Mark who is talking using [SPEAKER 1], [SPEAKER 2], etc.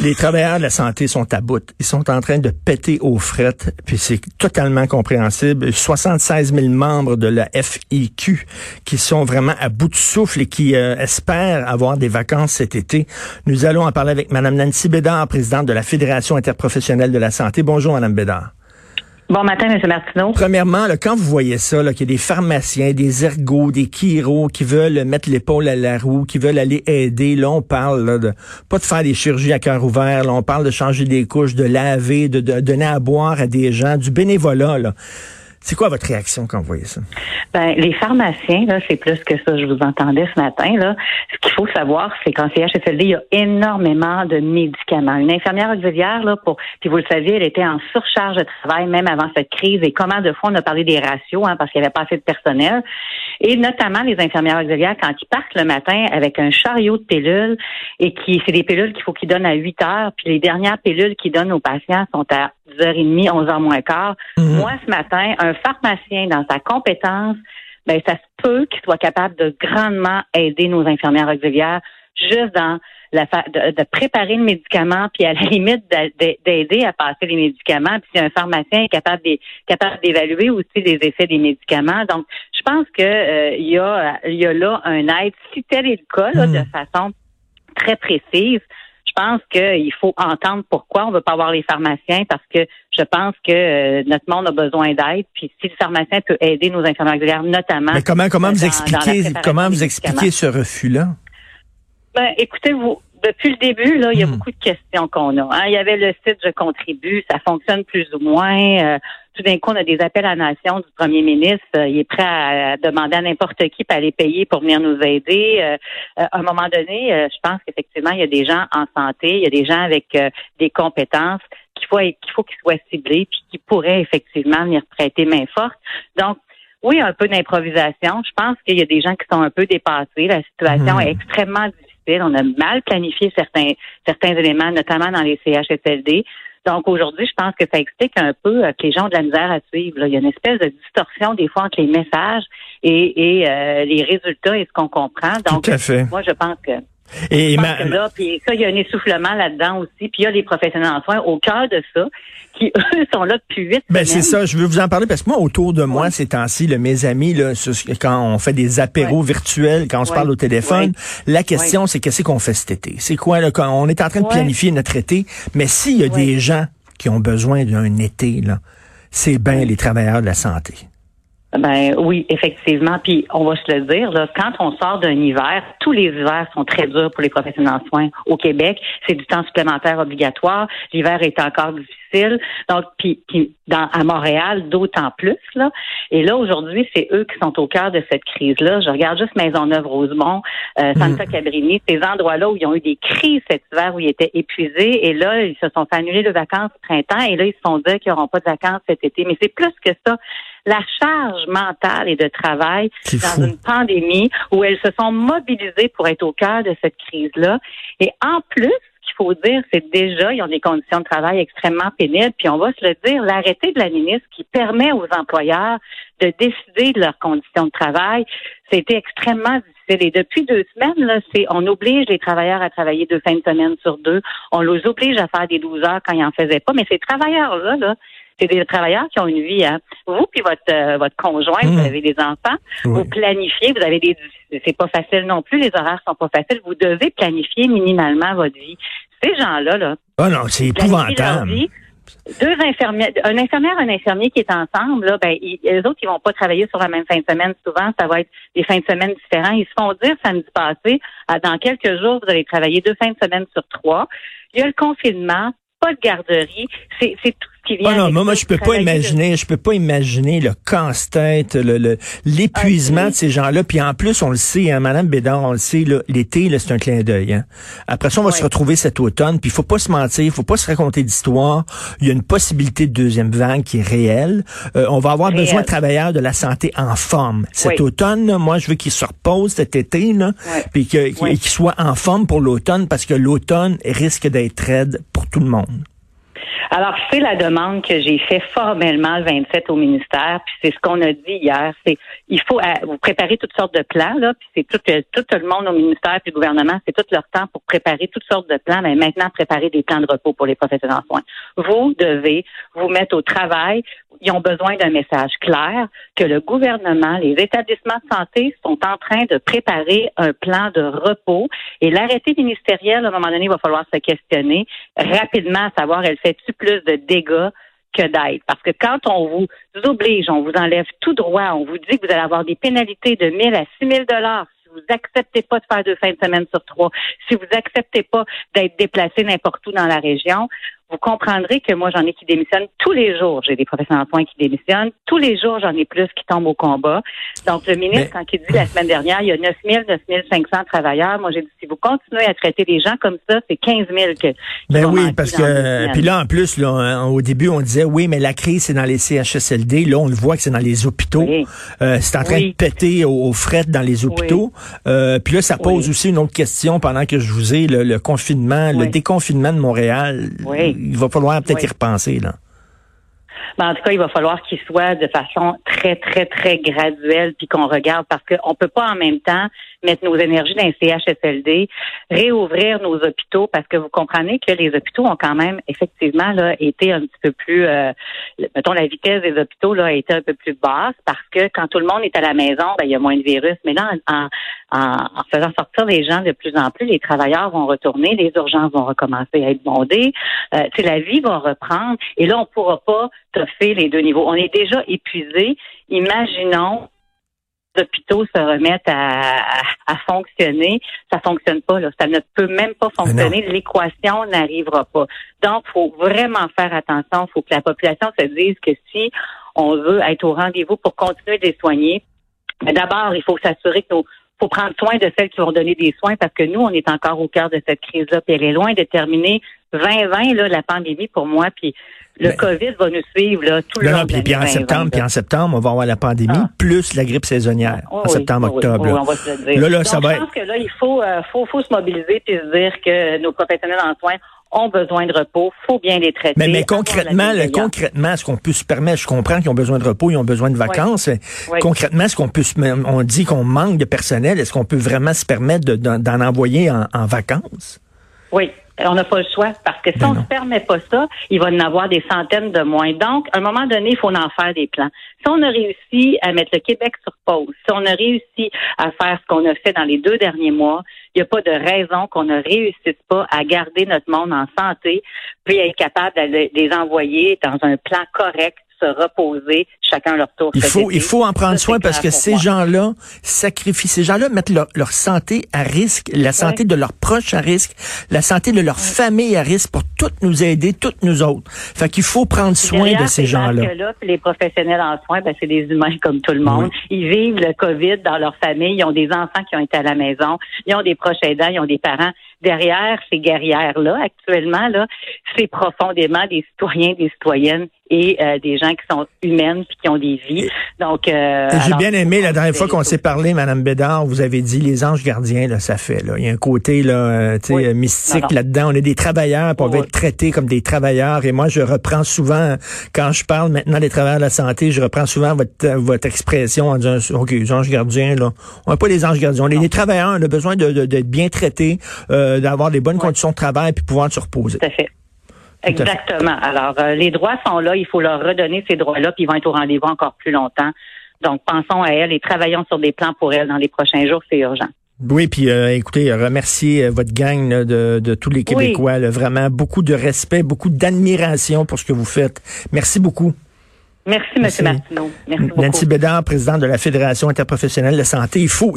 [SPEAKER 1] Les travailleurs de la santé sont à bout. Ils sont en train de péter aux frettes, puis c'est totalement compréhensible. 76 000 membres de la FIQ qui sont vraiment à bout de souffle et qui euh, espèrent avoir des vacances cet été. Nous allons en parler avec Mme Nancy Bédard, présidente de la Fédération interprofessionnelle de la santé. Bonjour, Mme Bédard.
[SPEAKER 2] Bon matin, M. Martineau.
[SPEAKER 1] Premièrement, quand vous voyez ça, qu'il y a des pharmaciens, des ergots, des chiro qui veulent mettre l'épaule à la roue, qui veulent aller aider, là, on parle de pas de faire des chirurgies à cœur ouvert, là, on parle de changer des couches, de laver, de, de donner à boire à des gens, du bénévolat. Là. C'est quoi votre réaction quand vous voyez ça?
[SPEAKER 2] Ben, les pharmaciens, là, c'est plus que ça, je vous entendais ce matin. Là. Ce qu'il faut savoir, c'est qu'en CHSLD, il y a énormément de médicaments. Une infirmière auxiliaire, là, pour, puis vous le saviez, elle était en surcharge de travail même avant cette crise. Et comment de fois on a parlé des ratios, hein, parce qu'il n'y avait pas assez de personnel. Et notamment les infirmières auxiliaires, quand ils partent le matin avec un chariot de pilules, et qui c'est des pilules qu'il faut qu'ils donnent à 8 heures, puis les dernières pilules qu'ils donnent aux patients sont à 10h30, 11h moins quart. Mhm. Moi, ce matin, un pharmacien dans sa compétence, ben, ça se peut qu'il soit capable de grandement aider nos infirmières auxiliaires juste dans la de, de, préparer le médicament, puis à la limite d'aider à passer les médicaments. Puis si un pharmacien est capable capable d'évaluer aussi les effets des médicaments. Donc, je pense que euh, il y a il y a là un aide, si tel est le cas, là, de mhm. façon très précise je pense qu'il faut entendre pourquoi on ne veut pas avoir les pharmaciens parce que je pense que euh, notre monde a besoin d'aide. Puis si le pharmacien peut aider nos infirmières auxiliaires, notamment.
[SPEAKER 1] Mais comment comment vous expliquez comment vous expliquez ce refus-là?
[SPEAKER 2] Ben, écoutez, vous, depuis le début, là, il y a hmm. beaucoup de questions qu'on a. Hein. Il y avait le site Je contribue, ça fonctionne plus ou moins. Euh, tout d'un coup, on a des appels à nation du premier ministre. Euh, il est prêt à, demander à n'importe qui pour aller payer pour venir nous aider. Euh, à un moment donné, je pense qu'effectivement, il y a des gens en santé, il y a des gens avec des compétences qu'il faut qu'il faut qu'ils soient ciblés puis qui pourraient effectivement venir prêter main forte. Donc, oui, un peu d'improvisation. Je pense qu'il y a des gens qui sont un peu dépassés. La situation hmm. est extrêmement difficile on a mal planifié certains, certains éléments, notamment dans les CHSLD. Donc aujourd'hui, je pense que ça explique un peu euh, que les gens ont de la misère à suivre. Il y a une espèce de distorsion des fois entre les messages et, euh, les résultats et ce qu'on comprend. Donc, moi, je pense que et là, puis ça, il y a un essoufflement là-dedans aussi. Puis il y a les professionnels en soins au cœur de ça, qui eux sont là depuis huit
[SPEAKER 1] Ben c'est ça, je veux vous en parler parce que moi, autour de moi, ces temps-ci, mes amis, là, quand on fait des apéros virtuels, quand on se parle au téléphone, la question, c'est qu'est-ce qu'on fait cet été? C'est quoi, là, quand on est en train de planifier notre été, mais s'il y a des gens qui ont besoin d'un été, là, c'est bien les travailleurs de la santé.
[SPEAKER 2] Ben oui, effectivement. Puis on va se le dire, là, quand on sort d'un hiver, tous les hivers sont très durs pour les professionnels en soins au Québec. C'est du temps supplémentaire obligatoire. L'hiver est encore difficile. Donc, puis, dans, à Montréal, d'autant plus. Là. Et là, aujourd'hui, c'est eux qui sont au cœur de cette crise-là. Je regarde juste Maisonneuve, Rosemont, euh, Santa mm. Cabrini, ces endroits-là où ils ont eu des crises cet hiver, où ils étaient épuisés. Et là, ils se sont fait annuler de vacances printemps. Et là, ils se sont dit qu'ils n'auront pas de vacances cet été. Mais c'est plus que ça la charge mentale et de travail dans une pandémie où elles se sont mobilisées pour être au cœur de cette crise-là. Et en plus, ce qu'il faut dire, c'est déjà, ils ont des conditions de travail extrêmement pénibles. Puis on va se le dire, l'arrêté de la ministre qui permet aux employeurs de décider de leurs conditions de travail, c'était extrêmement difficile. Et depuis deux semaines, là, c'est, on oblige les travailleurs à travailler deux fins de semaine sur deux. On les oblige à faire des 12 heures quand ils en faisaient pas. Mais ces travailleurs-là, là, c'est des travailleurs qui ont une vie. Hein. Vous puis votre euh, votre conjoint, vous mmh. avez des enfants, vous planifiez, vous avez des c'est pas facile non plus, les horaires sont pas faciles. Vous devez planifier minimalement votre vie. Ces gens-là, là.
[SPEAKER 1] Oh non, c'est épouvantable.
[SPEAKER 2] Deux infirmières, un infirmière, un infirmier qui est ensemble, là, ben, les autres, ils vont pas travailler sur la même fin de semaine. Souvent, ça va être des fins de semaine différents. Ils se font dire samedi passé, ah, dans quelques jours, vous allez travailler deux fins de semaine sur trois. Il y a le confinement, pas de garderie. C'est tout
[SPEAKER 1] Oh non, moi, moi je peux pas imaginer, je peux pas imaginer le casse-tête, le l'épuisement de ces gens-là. Puis en plus, on le sait, hein, Madame Bédard, on le sait, l'été, c'est un clin d'œil. Hein. Après ça, on va se retrouver cet automne. Puis il faut pas se mentir, il faut pas se raconter d'histoire. Il y a une possibilité de deuxième vague qui est réelle. Euh, on va avoir besoin de travailleurs de la santé en forme. Cet automne, moi, je veux qu'ils se reposent cet été, là, puis qu'ils soient en forme pour l'automne, parce que l'automne risque d'être raide pour tout le monde.
[SPEAKER 2] Alors, c'est la demande que j'ai fait formellement le 27 au ministère, puis c'est ce qu'on a dit hier. C'est il faut euh, vous préparer toutes sortes de plans, là, puis c'est tout, euh, tout le monde au ministère puis le gouvernement, c'est tout leur temps pour préparer toutes sortes de plans, mais maintenant préparer des plans de repos pour les professionnels en soins. Vous devez vous mettre au travail. Ils ont besoin d'un message clair que le gouvernement, les établissements de santé sont en train de préparer un plan de repos et l'arrêté ministériel, à un moment donné, il va falloir se questionner rapidement à savoir, elle fait-tu plus de dégâts que d'aide? Parce que quand on vous oblige, on vous enlève tout droit, on vous dit que vous allez avoir des pénalités de 1000 à 6000 dollars si vous acceptez pas de faire deux fins de semaine sur trois, si vous acceptez pas d'être déplacé n'importe où dans la région, vous comprendrez que moi, j'en ai qui démissionnent tous les jours. J'ai des professionnels en soins qui démissionnent. Tous les jours, j'en ai plus qui tombent au combat. Donc, le ministre, quand il dit la semaine dernière, il y a 9 000, 9 500 travailleurs, moi, j'ai dit, si vous continuez à traiter les gens comme ça, c'est 15 000 que...
[SPEAKER 1] Ben oui, parce que... Puis là, en plus, là, hein, au début, on disait, oui, mais la crise, c'est dans les CHSLD. Là, on le voit que c'est dans les hôpitaux. Euh, c'est en train de péter aux, frettes dans les hôpitaux. Euh, puis là, ça pose aussi une autre question pendant que je vous ai le, confinement, le déconfinement de Montréal.
[SPEAKER 2] Oui
[SPEAKER 1] il va falloir peut-être y repenser, là.
[SPEAKER 2] Mais en tout cas, il va falloir qu'il soit de façon très, très, très graduelle, puis qu'on regarde, parce qu'on peut pas en même temps mettre nos énergies dans les CHSLD, réouvrir nos hôpitaux, parce que vous comprenez que les hôpitaux ont quand même effectivement là, été un petit peu plus, euh, mettons, la vitesse des hôpitaux là, a été un peu plus basse, parce que quand tout le monde est à la maison, ben, il y a moins de virus. Mais là, en, en, faisant sortir les gens de plus en plus, les travailleurs vont retourner, les urgences vont recommencer à être bondées, euh, la vie va reprendre, et là, on pourra pas toffer les deux niveaux. On est déjà épuisé. Imaginons hôpitaux se remettent à, fonctionner, ça fonctionne pas. Là. Ça ne peut même pas fonctionner. L'équation n'arrivera pas. Donc, faut vraiment faire attention. Il faut que la population se dise que si on veut être au rendez-vous pour continuer de les soigner, d'abord, il faut s'assurer que faut prendre soin de celles qui vont donner des soins parce que nous, on est encore au cœur de cette crise-là, puis elle est loin de terminer 2020, là, la pandémie pour moi, puis le COVID va nous suivre là, tout le long.
[SPEAKER 1] Puis, puis en septembre, puis en septembre, on va avoir la pandémie ah. plus la grippe saisonnière en septembre, octobre.
[SPEAKER 2] on va se le dire. Là, là, ça va je pense que là, il faut, euh, faut, faut se mobiliser et se dire que nos professionnels en soins ont besoin de repos, faut bien les traiter.
[SPEAKER 1] Mais, mais concrètement, concrètement, est-ce qu'on peut se permettre, je comprends qu'ils ont besoin de repos, ils ont besoin de vacances. Concrètement, est-ce qu'on peut, on dit qu'on manque de personnel, est-ce qu'on peut vraiment se permettre d'en envoyer en, en vacances?
[SPEAKER 2] Oui, on n'a pas le choix parce que si ben on ne se permet pas ça, il va y en avoir des centaines de moins. Donc, à un moment donné, il faut en faire des plans. Si on a réussi à mettre le Québec sur pause, si on a réussi à faire ce qu'on a fait dans les deux derniers mois, il n'y a pas de raison qu'on ne réussisse pas à garder notre monde en santé, puis être capable de les envoyer dans un plan correct se reposer chacun leur tour.
[SPEAKER 1] Il faut, il faut en prendre soin parce que ces gens-là sacrifient, ces gens-là mettent leur, santé à risque, la santé de leurs proches à risque, la santé de leur famille à risque pour toutes nous aider, toutes nous autres. Fait qu'il faut prendre soin de ces gens-là.
[SPEAKER 2] Là, les professionnels en soins, ben, c'est des humains comme tout le monde. Ils vivent le COVID dans leur famille. Ils ont des enfants qui ont été à la maison. Ils ont des proches aidants. Ils ont des parents. Derrière ces guerrières-là, actuellement, là, c'est profondément des citoyens, des citoyennes et euh, des gens qui sont humaines puis qui ont des vies. Donc, euh,
[SPEAKER 1] j'ai bien aimé la dernière fois qu'on s'est parlé, Madame Bédard, vous avez dit les anges gardiens, là, ça fait. Là. Il y a un côté là, euh, sais mystique là-dedans. On est des travailleurs, puis on va être traités comme des travailleurs. Et moi, je reprends souvent quand je parle maintenant des travailleurs de la santé, je reprends souvent votre votre expression en disant ok, les anges gardiens là, on n'est pas les anges gardiens, on est des travailleurs. On a besoin d'être de, bien traités, d'avoir des bonnes conditions de travail puis pouvoir se reposer.
[SPEAKER 2] Tout à fait. Exactement. Alors, euh, les droits sont là, il faut leur redonner ces droits-là, puis ils vont être au rendez-vous encore plus longtemps. Donc, pensons à elles et travaillons sur des plans pour elles dans les prochains jours, c'est urgent.
[SPEAKER 1] Oui, puis euh, écoutez, remerciez euh, votre gang de, de, tous les Québécois. vraiment, beaucoup de respect, beaucoup d'admiration pour ce que vous faites. Merci beaucoup.
[SPEAKER 2] Merci, M. Martineau. Merci beaucoup.
[SPEAKER 1] Nancy Bédard, présidente de la Fédération interprofessionnelle de santé. Il faut